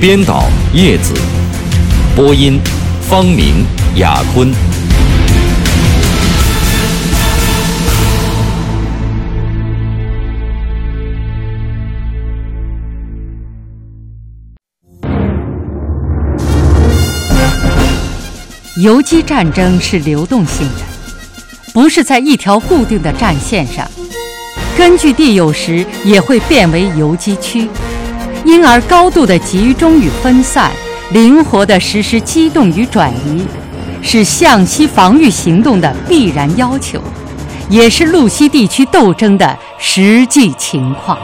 编导叶子，播音方明、雅坤。游击战争是流动性的，不是在一条固定的战线上，根据地有时也会变为游击区。因而，高度的集中与分散，灵活地实施机动与转移，是向西防御行动的必然要求，也是路西地区斗争的实际情况。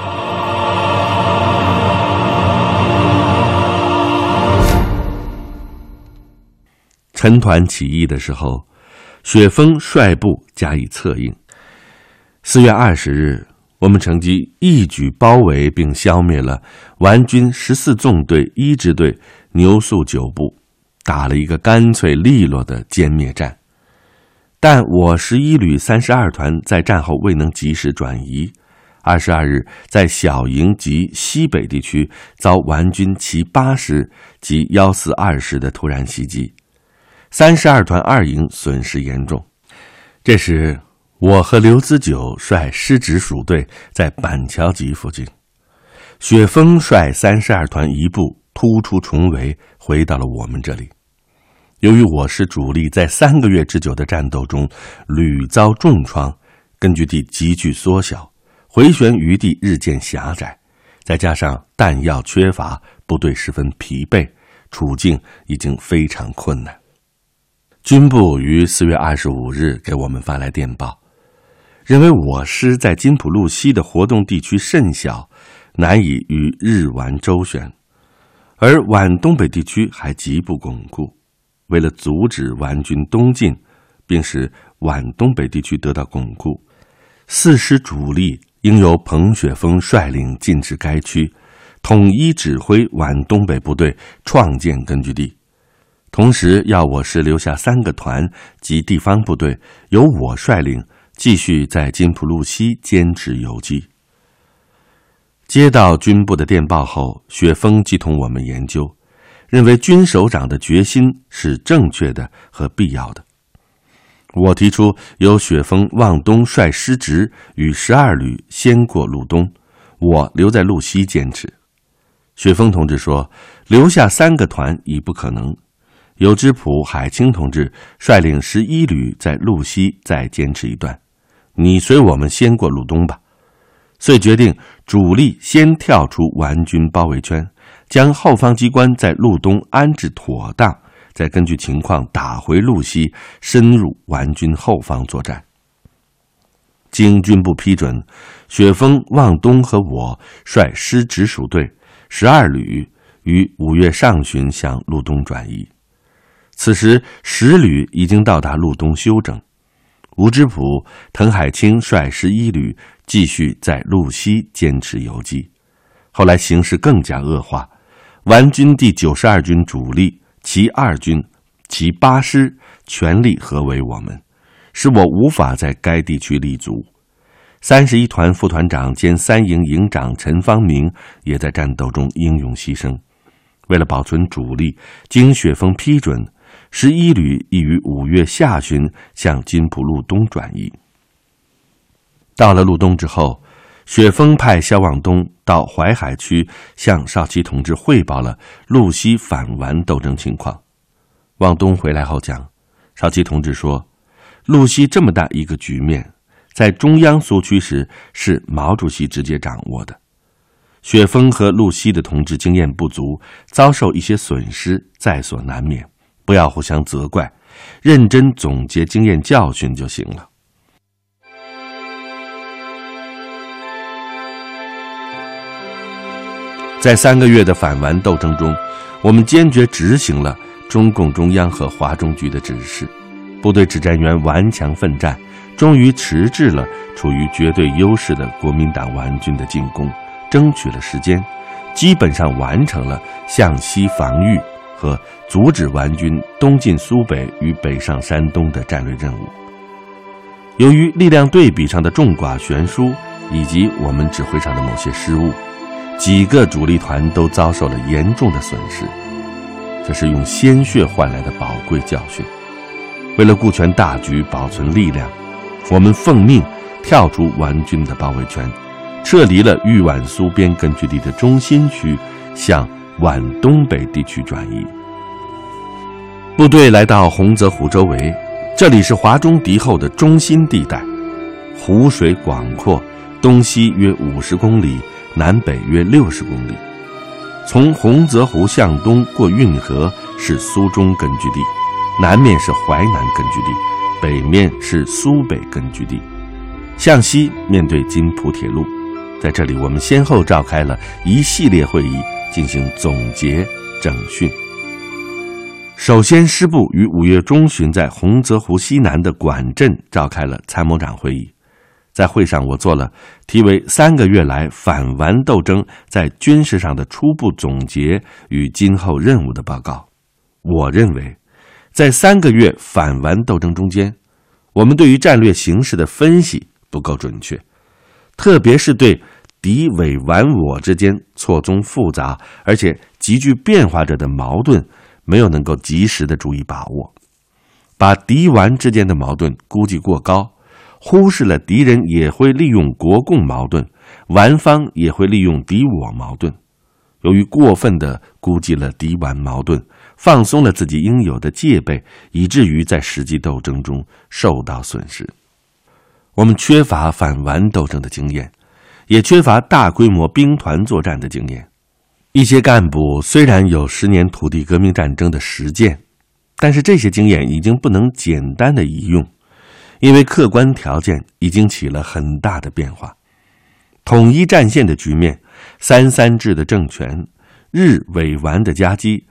陈团起义的时候，雪峰率部加以策应。四月二十日。我们乘机一举包围并消灭了顽军十四纵队一支队牛宿九部，打了一个干脆利落的歼灭战。但我十一旅三十二团在战后未能及时转移，二十二日在小营及西北地区遭顽军其八师及幺四二师的突然袭击，三十二团二营损失严重。这时。我和刘子久率师直属队在板桥集附近，雪峰率三十二团一部突出重围，回到了我们这里。由于我师主力在三个月之久的战斗中屡遭重创，根据地急剧缩小，回旋余地日渐狭窄，再加上弹药缺乏，部队十分疲惫，处境已经非常困难。军部于四月二十五日给我们发来电报。认为我师在金浦路西的活动地区甚小，难以与日皖周旋，而皖东北地区还极不巩固。为了阻止皖军东进，并使皖东北地区得到巩固，四师主力应由彭雪枫率领进至该区，统一指挥皖东北部队创建根据地。同时，要我师留下三个团及地方部队，由我率领。继续在金浦路西坚持游击。接到军部的电报后，雪峰即同我们研究，认为军首长的决心是正确的和必要的。我提出由雪峰望东率师直与十二旅先过路东，我留在路西坚持。雪峰同志说：“留下三个团已不可能。”由之浦海清同志率领十一旅在路西再坚持一段。你随我们先过路东吧，遂决定主力先跳出顽军包围圈，将后方机关在路东安置妥当，再根据情况打回路西，深入顽军后方作战。经军部批准，雪峰、望东和我率师直属队十二旅于五月上旬向路东转移。此时十旅已经到达路东休整。吴之甫、滕海清率十一旅继续在路西坚持游击。后来形势更加恶化，顽军第九十二军主力其二军、其八师全力合围我们，使我无法在该地区立足。三十一团副团长兼三营营长陈方明也在战斗中英勇牺牲。为了保存主力，经雪峰批准。十一旅已于五月下旬向金浦路东转移。到了路东之后，雪峰派肖望东到淮海区向少奇同志汇报了路西反顽斗争情况。望东回来后讲，少奇同志说：“路西这么大一个局面，在中央苏区时是毛主席直接掌握的。雪峰和路西的同志经验不足，遭受一些损失，在所难免。”不要互相责怪，认真总结经验教训就行了。在三个月的反顽斗争中，我们坚决执行了中共中央和华中局的指示，部队指战员顽强奋战，终于迟滞了处于绝对优势的国民党顽军的进攻，争取了时间，基本上完成了向西防御和阻止顽军东进苏北与北上山东的战略任务。由于力量对比上的众寡悬殊，以及我们指挥上的某些失误，几个主力团都遭受了严重的损失。这是用鲜血换来的宝贵教训。为了顾全大局、保存力量，我们奉命跳出顽军的包围圈，撤离了豫皖苏边根据地的中心区，向往东北地区转移。部队来到洪泽湖周围。这里是华中敌后的中心地带，湖水广阔，东西约五十公里，南北约六十公里。从洪泽湖向东过运河是苏中根据地，南面是淮南根据地，北面是苏北根据地，向西面对津浦铁路。在这里，我们先后召开了一系列会议，进行总结整训。首先，师部于五月中旬在洪泽湖西南的管镇召开了参谋长会议。在会上，我做了题为“三个月来反顽斗争在军事上的初步总结与今后任务”的报告。我认为，在三个月反顽斗争中间，我们对于战略形势的分析不够准确，特别是对敌伪顽我之间错综复杂而且急剧变化着的矛盾。没有能够及时的注意把握，把敌顽之间的矛盾估计过高，忽视了敌人也会利用国共矛盾，顽方也会利用敌我矛盾。由于过分的估计了敌顽矛盾，放松了自己应有的戒备，以至于在实际斗争中受到损失。我们缺乏反顽斗争的经验，也缺乏大规模兵团作战的经验。一些干部虽然有十年土地革命战争的实践，但是这些经验已经不能简单的移用，因为客观条件已经起了很大的变化。统一战线的局面，三三制的政权，日伪顽的夹击，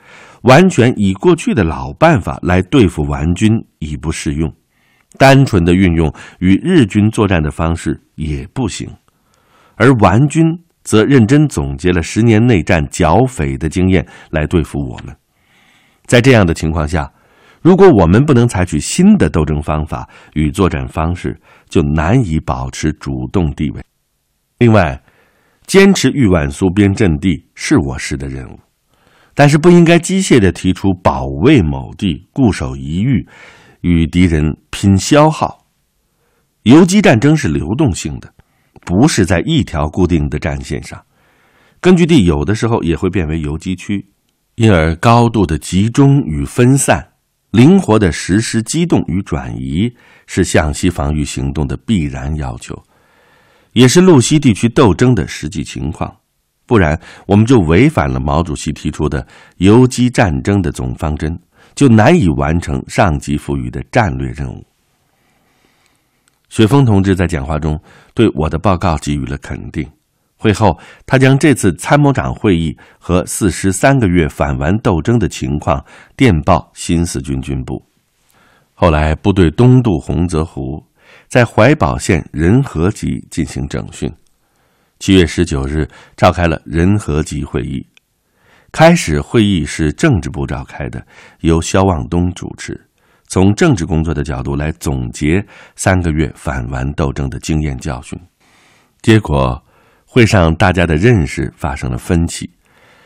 完全以过去的老办法来对付顽军已不适用，单纯的运用与日军作战的方式也不行，而顽军。则认真总结了十年内战剿匪的经验来对付我们。在这样的情况下，如果我们不能采取新的斗争方法与作战方式，就难以保持主动地位。另外，坚持豫皖苏边阵地是我师的任务，但是不应该机械地提出保卫某地、固守一隅，与敌人拼消耗。游击战争是流动性的。不是在一条固定的战线上，根据地有的时候也会变为游击区，因而高度的集中与分散，灵活的实施机动与转移，是向西防御行动的必然要求，也是路西地区斗争的实际情况。不然，我们就违反了毛主席提出的游击战争的总方针，就难以完成上级赋予的战略任务。雪峰同志在讲话中对我的报告给予了肯定。会后，他将这次参谋长会议和四师三个月反顽斗争的情况电报新四军军部。后来，部队东渡洪泽湖，在怀宝县仁和集进行整训。七月十九日，召开了仁和集会议。开始会议是政治部召开的，由肖望东主持。从政治工作的角度来总结三个月反顽斗争的经验教训，结果会上大家的认识发生了分歧，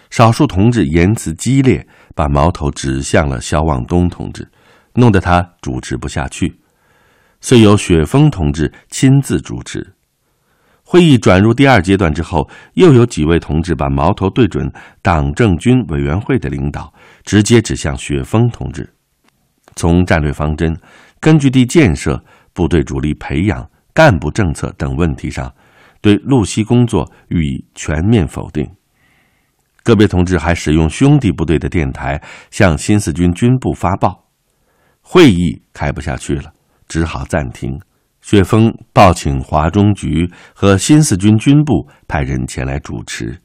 少数同志言辞激烈，把矛头指向了肖望东同志，弄得他主持不下去，遂由雪峰同志亲自主持。会议转入第二阶段之后，又有几位同志把矛头对准党政军委员会的领导，直接指向雪峰同志。从战略方针、根据地建设、部队主力培养、干部政策等问题上，对路西工作予以全面否定。个别同志还使用兄弟部队的电台向新四军军部发报，会议开不下去了，只好暂停。雪峰报请华中局和新四军军部派人前来主持。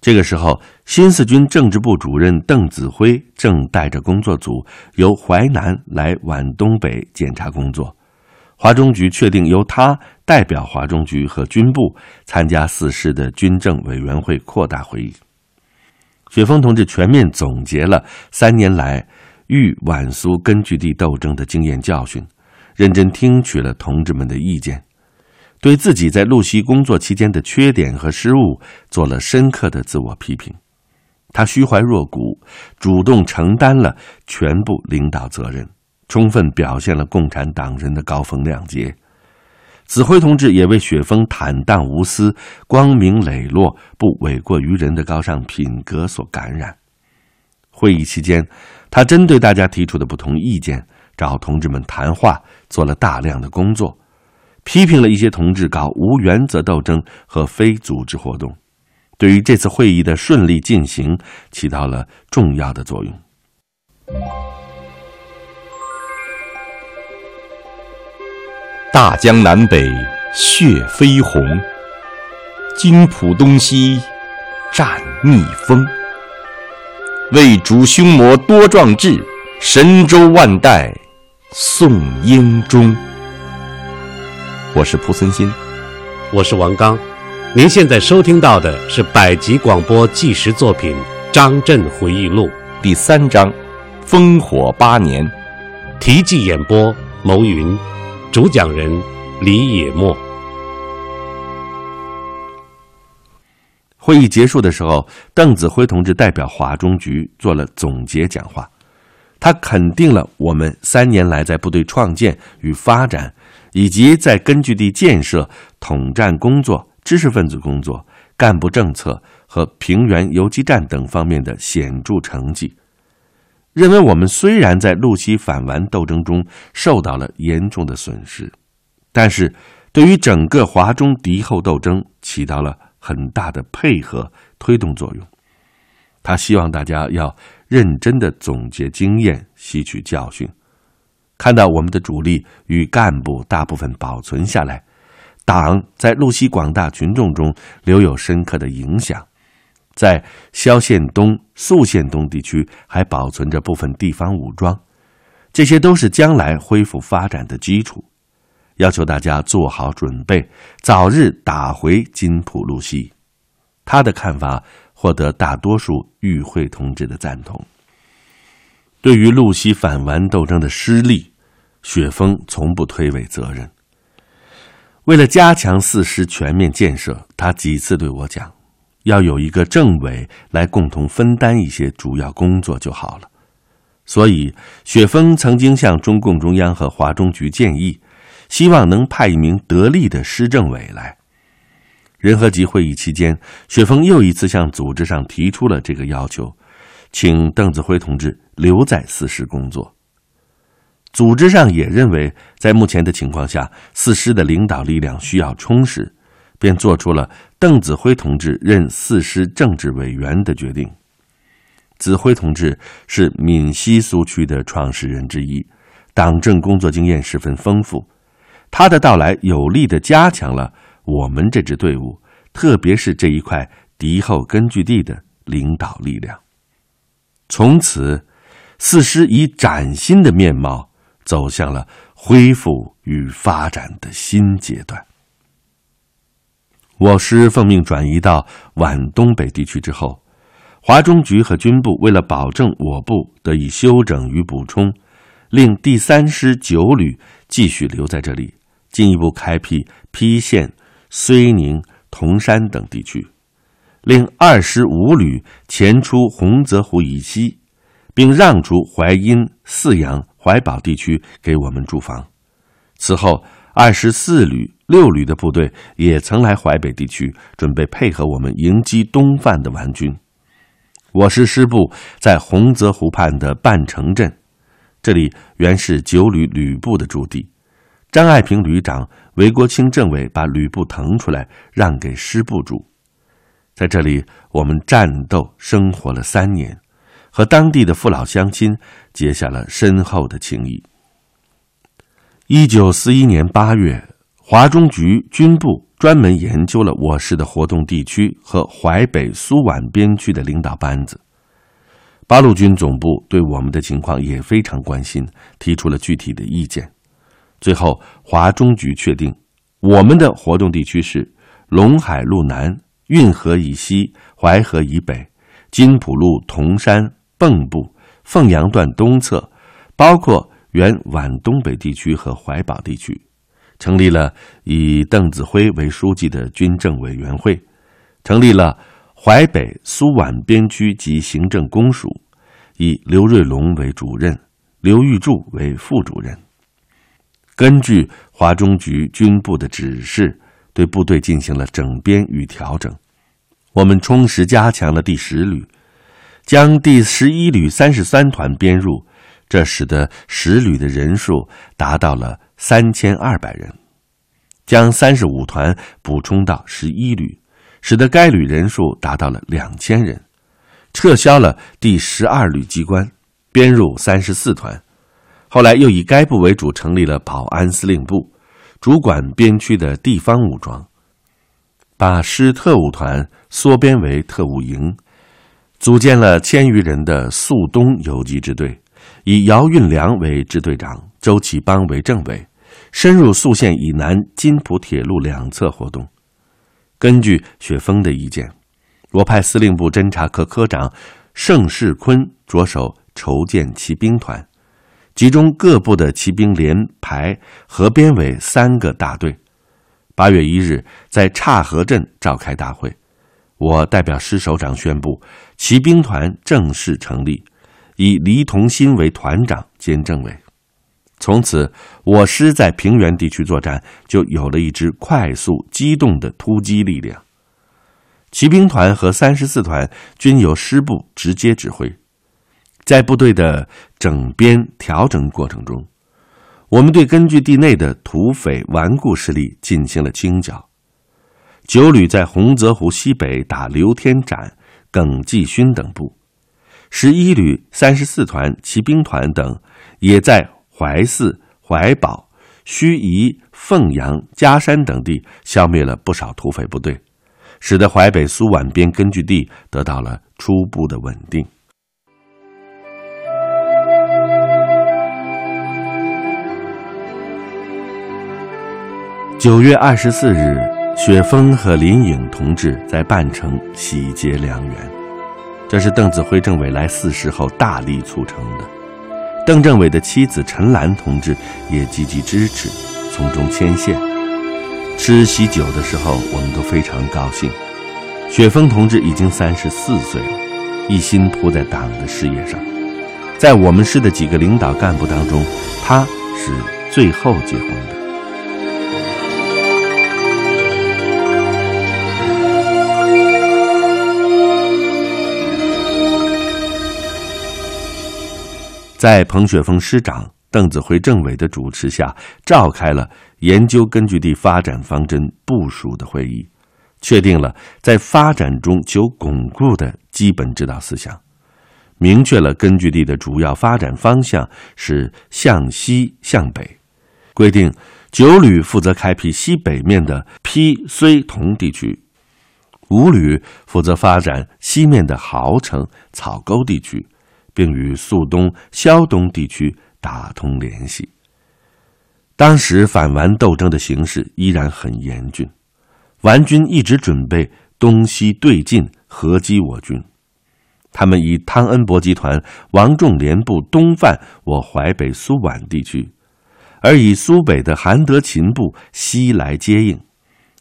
这个时候，新四军政治部主任邓子恢正带着工作组由淮南来皖东北检查工作。华中局确定由他代表华中局和军部参加四师的军政委员会扩大会议。雪峰同志全面总结了三年来豫皖苏根据地斗争的经验教训，认真听取了同志们的意见。对自己在露西工作期间的缺点和失误做了深刻的自我批评，他虚怀若谷，主动承担了全部领导责任，充分表现了共产党人的高风亮节。子辉同志也为雪峰坦荡无私、光明磊落、不诿过于人的高尚品格所感染。会议期间，他针对大家提出的不同意见，找同志们谈话，做了大量的工作。批评了一些同志搞无原则斗争和非组织活动，对于这次会议的顺利进行起到了重要的作用。大江南北血飞红，金浦东西战逆风。为主凶魔多壮志，神州万代颂英忠。我是蒲森新，我是王刚。您现在收听到的是百集广播纪实作品《张震回忆录》第三章《烽火八年》，题记演播牟云，主讲人李野墨。会议结束的时候，邓子恢同志代表华中局做了总结讲话，他肯定了我们三年来在部队创建与发展。以及在根据地建设、统战工作、知识分子工作、干部政策和平原游击战等方面的显著成绩，认为我们虽然在路西反顽斗争中受到了严重的损失，但是对于整个华中敌后斗争起到了很大的配合推动作用。他希望大家要认真的总结经验，吸取教训。看到我们的主力与干部大部分保存下来，党在路西广大群众中留有深刻的影响，在萧县东、宿县东地区还保存着部分地方武装，这些都是将来恢复发展的基础。要求大家做好准备，早日打回金浦路西。他的看法获得大多数与会同志的赞同。对于路西反顽斗争的失利，雪峰从不推诿责任。为了加强四师全面建设，他几次对我讲，要有一个政委来共同分担一些主要工作就好了。所以，雪峰曾经向中共中央和华中局建议，希望能派一名得力的师政委来。仁和集会议期间，雪峰又一次向组织上提出了这个要求。请邓子恢同志留在四师工作。组织上也认为，在目前的情况下，四师的领导力量需要充实，便做出了邓子恢同志任四师政治委员的决定。子恢同志是闽西苏区的创始人之一，党政工作经验十分丰富。他的到来有力的加强了我们这支队伍，特别是这一块敌后根据地的领导力量。从此，四师以崭新的面貌走向了恢复与发展的新阶段。我师奉命转移到皖东北地区之后，华中局和军部为了保证我部得以休整与补充，令第三师九旅继续留在这里，进一步开辟郫县、睢宁、铜山等地区。令二十五旅前出洪泽湖以西，并让出淮阴、泗阳、怀宝地区给我们驻防。此后，二十四旅、六旅的部队也曾来淮北地区，准备配合我们迎击东犯的顽军。我师师部在洪泽湖畔的半城镇，这里原是九旅旅部的驻地。张爱萍旅长、韦国清政委把旅部腾出来，让给师部住。在这里，我们战斗生活了三年，和当地的父老乡亲结下了深厚的情谊。一九四一年八月，华中局军部专门研究了我市的活动地区和淮北苏皖边区的领导班子。八路军总部对我们的情况也非常关心，提出了具体的意见。最后，华中局确定，我们的活动地区是陇海路南、运河以西、淮河以北、金浦路铜山、蚌埠、凤阳段东侧，包括原皖东北地区和淮宝地区，成立了以邓子恢为书记的军政委员会，成立了。淮北苏皖边区及行政公署，以刘瑞龙为主任，刘玉柱为副主任。根据华中局军部的指示，对部队进行了整编与调整。我们充实加强了第十旅，将第十一旅三十三团编入，这使得十旅的人数达到了三千二百人。将三十五团补充到十一旅。使得该旅人数达到了两千人，撤销了第十二旅机关，编入三十四团。后来又以该部为主成立了保安司令部，主管边区的地方武装，把师特务团缩编为特务营，组建了千余人的肃东游击支队，以姚运良为支队长，周启邦为政委，深入肃县以南金浦铁路两侧活动。根据雪峰的意见，我派司令部侦察科科长盛世坤着手筹建骑兵团，集中各部的骑兵连排合编为三个大队。八月一日，在岔河镇召开大会，我代表师首长宣布，骑兵团正式成立，以黎同新为团长兼政委。从此，我师在平原地区作战就有了一支快速机动的突击力量。骑兵团和三十四团均由师部直接指挥。在部队的整编调整过程中，我们对根据地内的土匪顽固势力进行了清剿。九旅在洪泽湖西北打刘天展、耿继勋等部，十一旅、三十四团骑兵团等也在。淮泗、淮宝、盱眙、凤阳、嘉山等地消灭了不少土匪部队，使得淮北苏皖边根据地得到了初步的稳定。九月二十四日，雪峰和林颖同志在半城喜结良缘，这是邓子恢政委来四时后大力促成的。邓政委的妻子陈兰同志也积极支持，从中牵线。吃喜酒的时候，我们都非常高兴。雪峰同志已经三十四岁了，一心扑在党的事业上。在我们市的几个领导干部当中，他是最后结婚的。在彭雪枫师长、邓子恢政委的主持下，召开了研究根据地发展方针部署的会议，确定了在发展中求巩固的基本指导思想，明确了根据地的主要发展方向是向西向北，规定九旅负责开辟西北面的陂睢同地区，五旅负责发展西面的豪城草沟地区。并与肃东、萧东地区打通联系。当时反顽斗争的形势依然很严峻，顽军一直准备东西对进，合击我军。他们以汤恩伯集团、王仲廉部东犯我淮北苏皖地区，而以苏北的韩德勤部西来接应。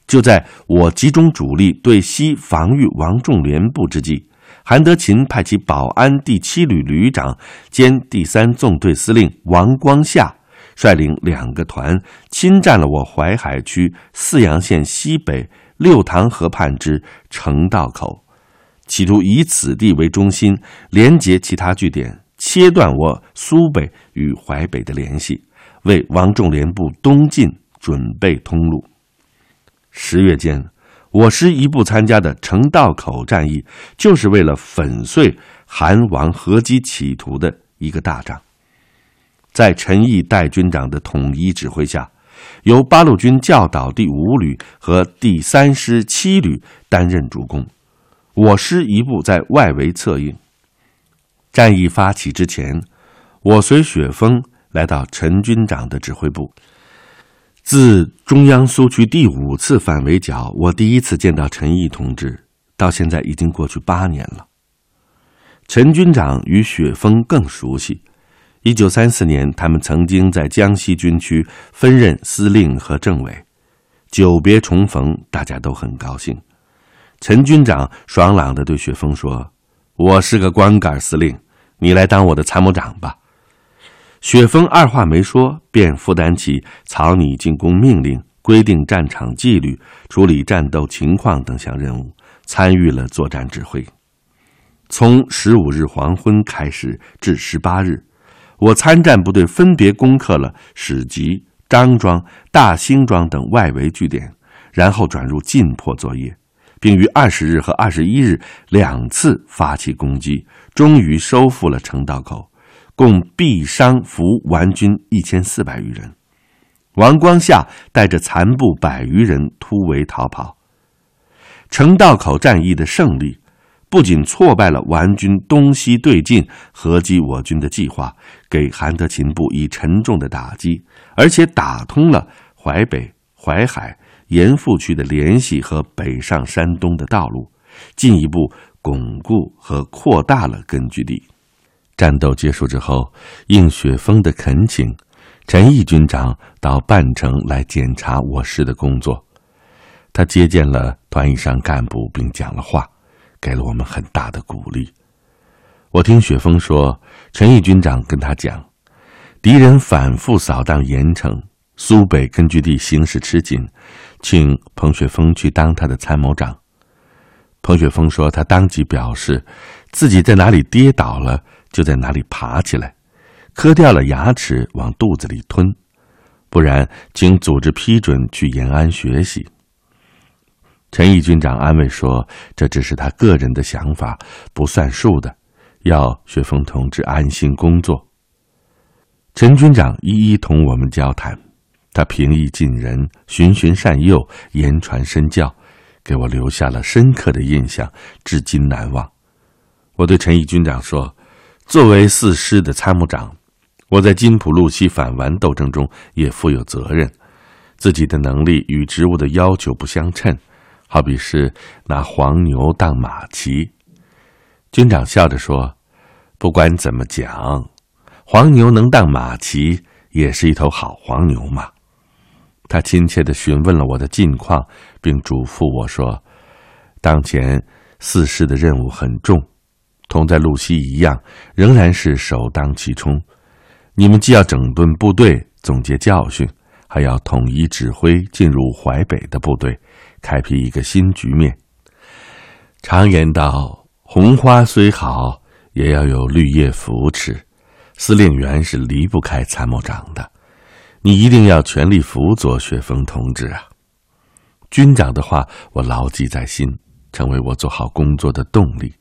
就在我集中主力对西防御王仲廉部之际。韩德勤派其保安第七旅旅长兼第三纵队司令王光夏，率领两个团侵占了我淮海区泗阳县西北六塘河畔之城道口，企图以此地为中心，连接其他据点，切断我苏北与淮北的联系，为王仲廉部东进准备通路。十月间。我师一部参加的城道口战役，就是为了粉碎韩王合击企图的一个大仗。在陈毅代军长的统一指挥下，由八路军教导第五旅和第三师七旅担任主攻，我师一部在外围策应。战役发起之前，我随雪峰来到陈军长的指挥部。自中央苏区第五次反围剿，我第一次见到陈毅同志，到现在已经过去八年了。陈军长与雪峰更熟悉。一九三四年，他们曾经在江西军区分任司令和政委，久别重逢，大家都很高兴。陈军长爽朗地对雪峰说：“我是个光杆司令，你来当我的参谋长吧。”雪峰二话没说，便负担起草拟进攻命令、规定战场纪律、处理战斗情况等项任务，参与了作战指挥。从十五日黄昏开始至十八日，我参战部队分别攻克了史集、张庄、大兴庄等外围据点，然后转入进迫作业，并于二十日和二十一日两次发起攻击，终于收复了城道口。共毙伤俘顽军一千四百余人，王光夏带着残部百余人突围逃跑。城道口战役的胜利，不仅挫败了顽军东西对进合击我军的计划，给韩德勤部以沉重的打击，而且打通了淮北、淮海、盐阜区的联系和北上山东的道路，进一步巩固和扩大了根据地。战斗结束之后，应雪峰的恳请，陈毅军长到半城来检查我师的工作。他接见了团以上干部，并讲了话，给了我们很大的鼓励。我听雪峰说，陈毅军长跟他讲，敌人反复扫荡盐城、苏北根据地，形势吃紧，请彭雪峰去当他的参谋长。彭雪峰说，他当即表示，自己在哪里跌倒了。就在哪里爬起来，磕掉了牙齿往肚子里吞，不然请组织批准去延安学习。陈毅军长安慰说：“这只是他个人的想法，不算数的，要雪峰同志安心工作。”陈军长一一同我们交谈，他平易近人，循循善诱，言传身教，给我留下了深刻的印象，至今难忘。我对陈毅军长说。作为四师的参谋长，我在金浦路西反顽斗争中也负有责任。自己的能力与职务的要求不相称，好比是拿黄牛当马骑。军长笑着说：“不管怎么讲，黄牛能当马骑，也是一头好黄牛嘛。”他亲切地询问了我的近况，并嘱咐我说：“当前四师的任务很重。”同在路西一样，仍然是首当其冲。你们既要整顿部队、总结教训，还要统一指挥进入淮北的部队，开辟一个新局面。常言道：“红花虽好，也要有绿叶扶持。”司令员是离不开参谋长的，你一定要全力辅佐雪峰同志啊！军长的话，我牢记在心，成为我做好工作的动力。